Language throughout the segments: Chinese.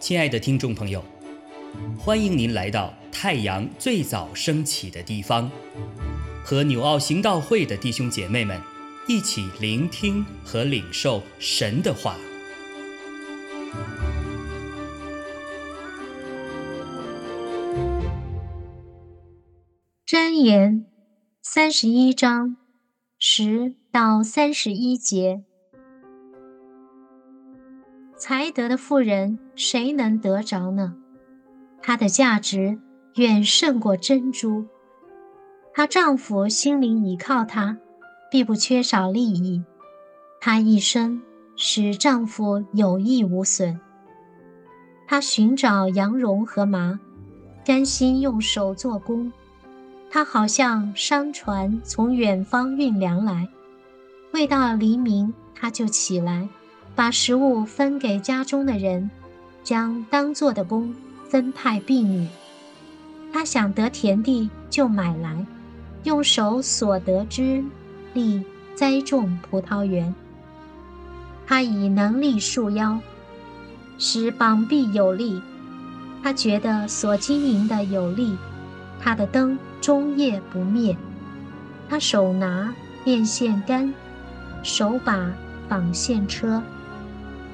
亲爱的听众朋友，欢迎您来到太阳最早升起的地方，和纽奥行道会的弟兄姐妹们一起聆听和领受神的话。箴言三十一章十到三十一节。才德的妇人，谁能得着呢？她的价值远胜过珍珠。她丈夫心灵倚靠她，必不缺少利益。她一生使丈夫有益无损。她寻找羊绒和麻，甘心用手做工。她好像商船从远方运粮来，未到黎明，她就起来。把食物分给家中的人，将当做的工分派婢女。他想得田地，就买来，用手所得之力栽种葡萄园。他以能力束腰，使膀臂有力。他觉得所经营的有力，他的灯终夜不灭。他手拿电线杆，手把纺线车。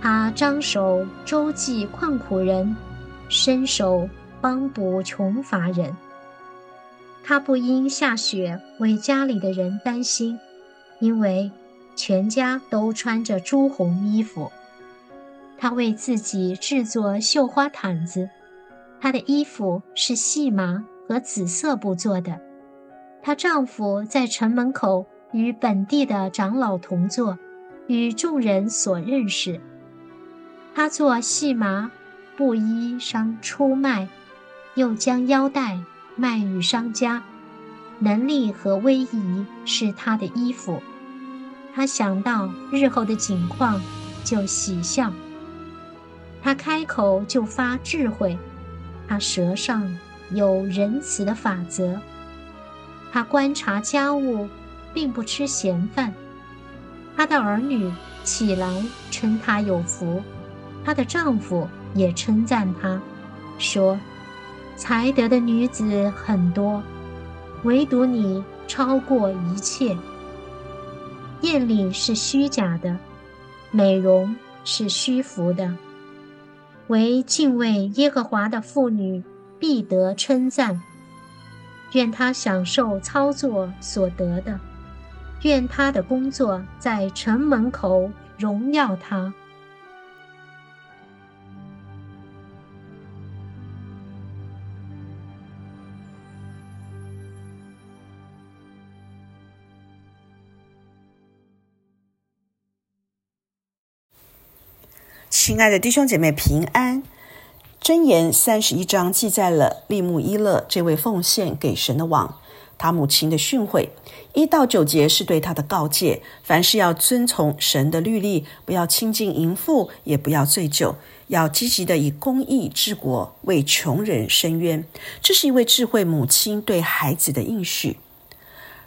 他张手周济困苦人，伸手帮补穷乏人。他不因下雪为家里的人担心，因为全家都穿着朱红衣服。他为自己制作绣花毯子，她的衣服是细麻和紫色布做的。她丈夫在城门口与本地的长老同坐，与众人所认识。他做细麻布衣裳出卖，又将腰带卖与商家。能力和威仪是他的衣服。他想到日后的景况，就喜笑。他开口就发智慧，他舌上有仁慈的法则。他观察家务，并不吃闲饭。他的儿女起来称他有福。她的丈夫也称赞她，说：“才德的女子很多，唯独你超过一切。艳丽是虚假的，美容是虚浮的。唯敬畏耶和华的妇女必得称赞。愿她享受操作所得的，愿她的工作在城门口荣耀她。”亲爱的弟兄姐妹，平安！箴言三十一章记载了利木伊勒这位奉献给神的王，他母亲的训诲。一到九节是对他的告诫：凡事要遵从神的律例，不要亲近淫妇，也不要醉酒，要积极的以公义治国，为穷人伸冤。这是一位智慧母亲对孩子的应许。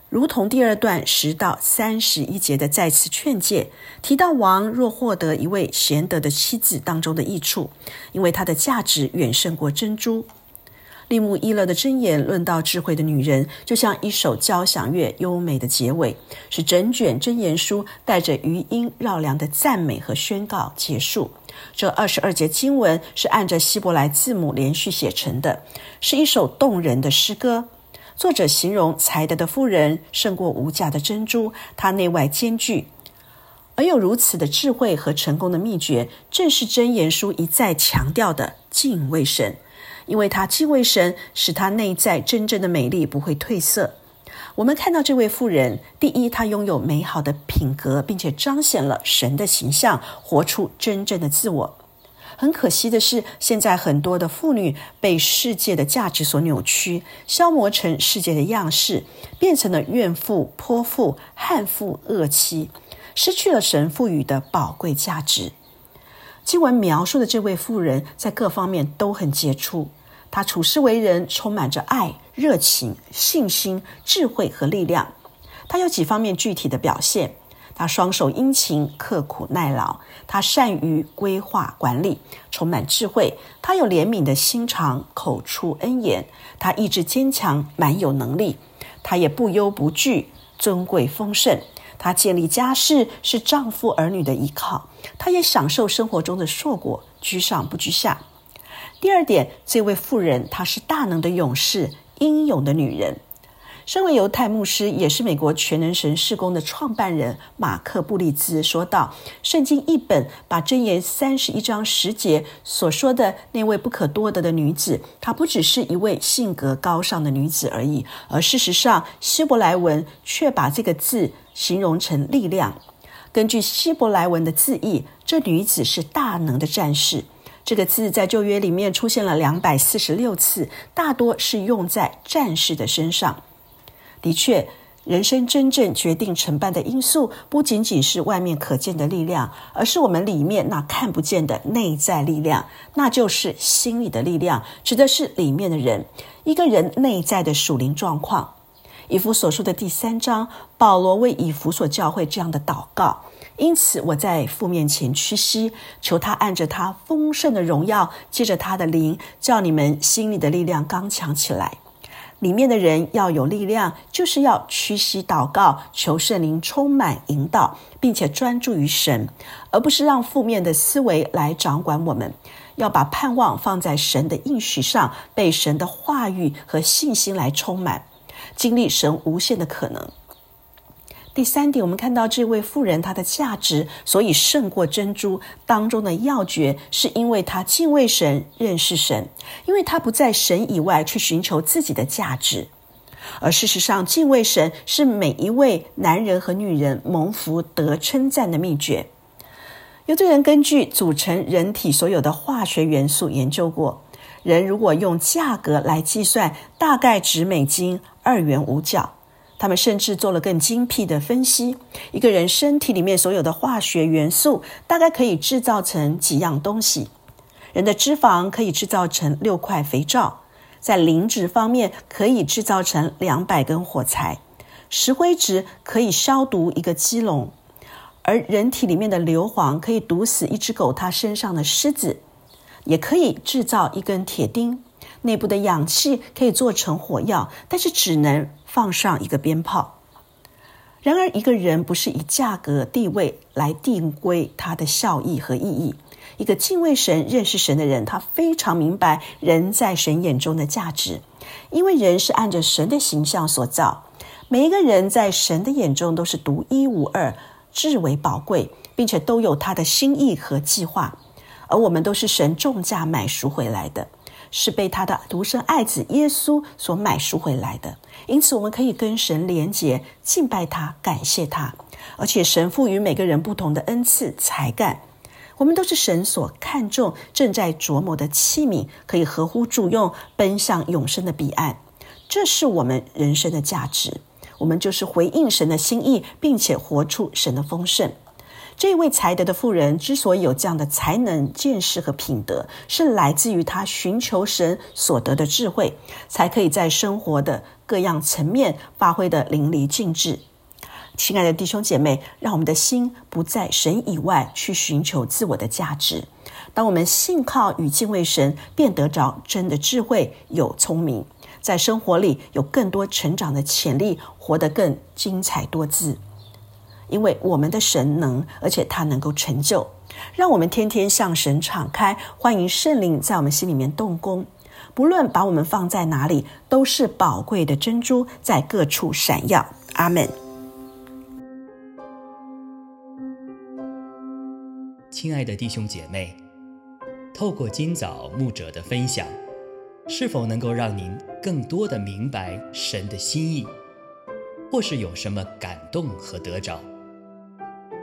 如同第二段十到三十一节的再次劝诫，提到王若获得一位贤德的妻子当中的益处，因为她的价值远胜过珍珠。利木伊勒的箴言论到智慧的女人，就像一首交响乐优美的结尾，使整卷箴言书带着余音绕梁的赞美和宣告结束。这二十二节经文是按着希伯来字母连续写成的，是一首动人的诗歌。作者形容才德的妇人胜过无价的珍珠，她内外兼具，而有如此的智慧和成功的秘诀，正是真言书一再强调的敬畏神。因为他敬畏神，使他内在真正的美丽不会褪色。我们看到这位妇人，第一，她拥有美好的品格，并且彰显了神的形象，活出真正的自我。很可惜的是，现在很多的妇女被世界的价值所扭曲，消磨成世界的样式，变成了怨妇、泼妇、悍妇、恶妻，失去了神赋予的宝贵价值。经文描述的这位妇人，在各方面都很杰出，她处事为人充满着爱、热情、信心、智慧和力量。她有几方面具体的表现。他双手殷勤，刻苦耐劳。他善于规划管理，充满智慧。他有怜悯的心肠，口出恩言。他意志坚强，蛮有能力。他也不忧不惧，尊贵丰盛。他建立家室，是丈夫儿女的依靠。他也享受生活中的硕果，居上不居下。第二点，这位妇人，她是大能的勇士，英勇的女人。身为犹太牧师，也是美国全能神事工的创办人马克·布利兹说道：“圣经一本把箴言三十一章十节所说的那位不可多得的女子，她不只是一位性格高尚的女子而已，而事实上，希伯来文却把这个字形容成力量。根据希伯来文的字义，这女子是大能的战士。这个字在旧约里面出现了两百四十六次，大多是用在战士的身上。”的确，人生真正决定成败的因素，不仅仅是外面可见的力量，而是我们里面那看不见的内在力量，那就是心里的力量，指的是里面的人，一个人内在的属灵状况。以弗所说的第三章，保罗为以弗所教会这样的祷告：因此，我在父面前屈膝，求他按着他丰盛的荣耀，借着他的灵，叫你们心里的力量刚强起来。里面的人要有力量，就是要屈膝祷告，求圣灵充满引导，并且专注于神，而不是让负面的思维来掌管我们。要把盼望放在神的应许上，被神的话语和信心来充满，经历神无限的可能。第三点，我们看到这位妇人，她的价值所以胜过珍珠当中的要诀，是因为她敬畏神、认识神，因为她不在神以外去寻求自己的价值。而事实上，敬畏神是每一位男人和女人蒙福得称赞的秘诀。有的人根据组成人体所有的化学元素研究过，人如果用价格来计算，大概值美金二元五角。他们甚至做了更精辟的分析：一个人身体里面所有的化学元素，大概可以制造成几样东西。人的脂肪可以制造成六块肥皂，在磷脂方面可以制造成两百根火柴，石灰质可以消毒一个鸡笼，而人体里面的硫磺可以毒死一只狗它身上的虱子，也可以制造一根铁钉。内部的氧气可以做成火药，但是只能放上一个鞭炮。然而，一个人不是以价格、地位来定规他的效益和意义。一个敬畏神、认识神的人，他非常明白人在神眼中的价值，因为人是按着神的形象所造。每一个人在神的眼中都是独一无二、至为宝贵，并且都有他的心意和计划。而我们都是神重价买赎回来的。是被他的独生爱子耶稣所买赎回来的，因此我们可以跟神连结，敬拜他，感谢他。而且神赋予每个人不同的恩赐才干，我们都是神所看重、正在琢磨的器皿，可以合乎主用，奔向永生的彼岸。这是我们人生的价值。我们就是回应神的心意，并且活出神的丰盛。这位才德的妇人之所以有这样的才能、见识和品德，是来自于她寻求神所得的智慧，才可以在生活的各样层面发挥的淋漓尽致。亲爱的弟兄姐妹，让我们的心不在神以外去寻求自我的价值。当我们信靠与敬畏神，便得着真的智慧、有聪明，在生活里有更多成长的潜力，活得更精彩多姿。因为我们的神能，而且他能够成就，让我们天天向神敞开，欢迎圣灵在我们心里面动工。不论把我们放在哪里，都是宝贵的珍珠，在各处闪耀。阿门。亲爱的弟兄姐妹，透过今早牧者的分享，是否能够让您更多的明白神的心意，或是有什么感动和得着？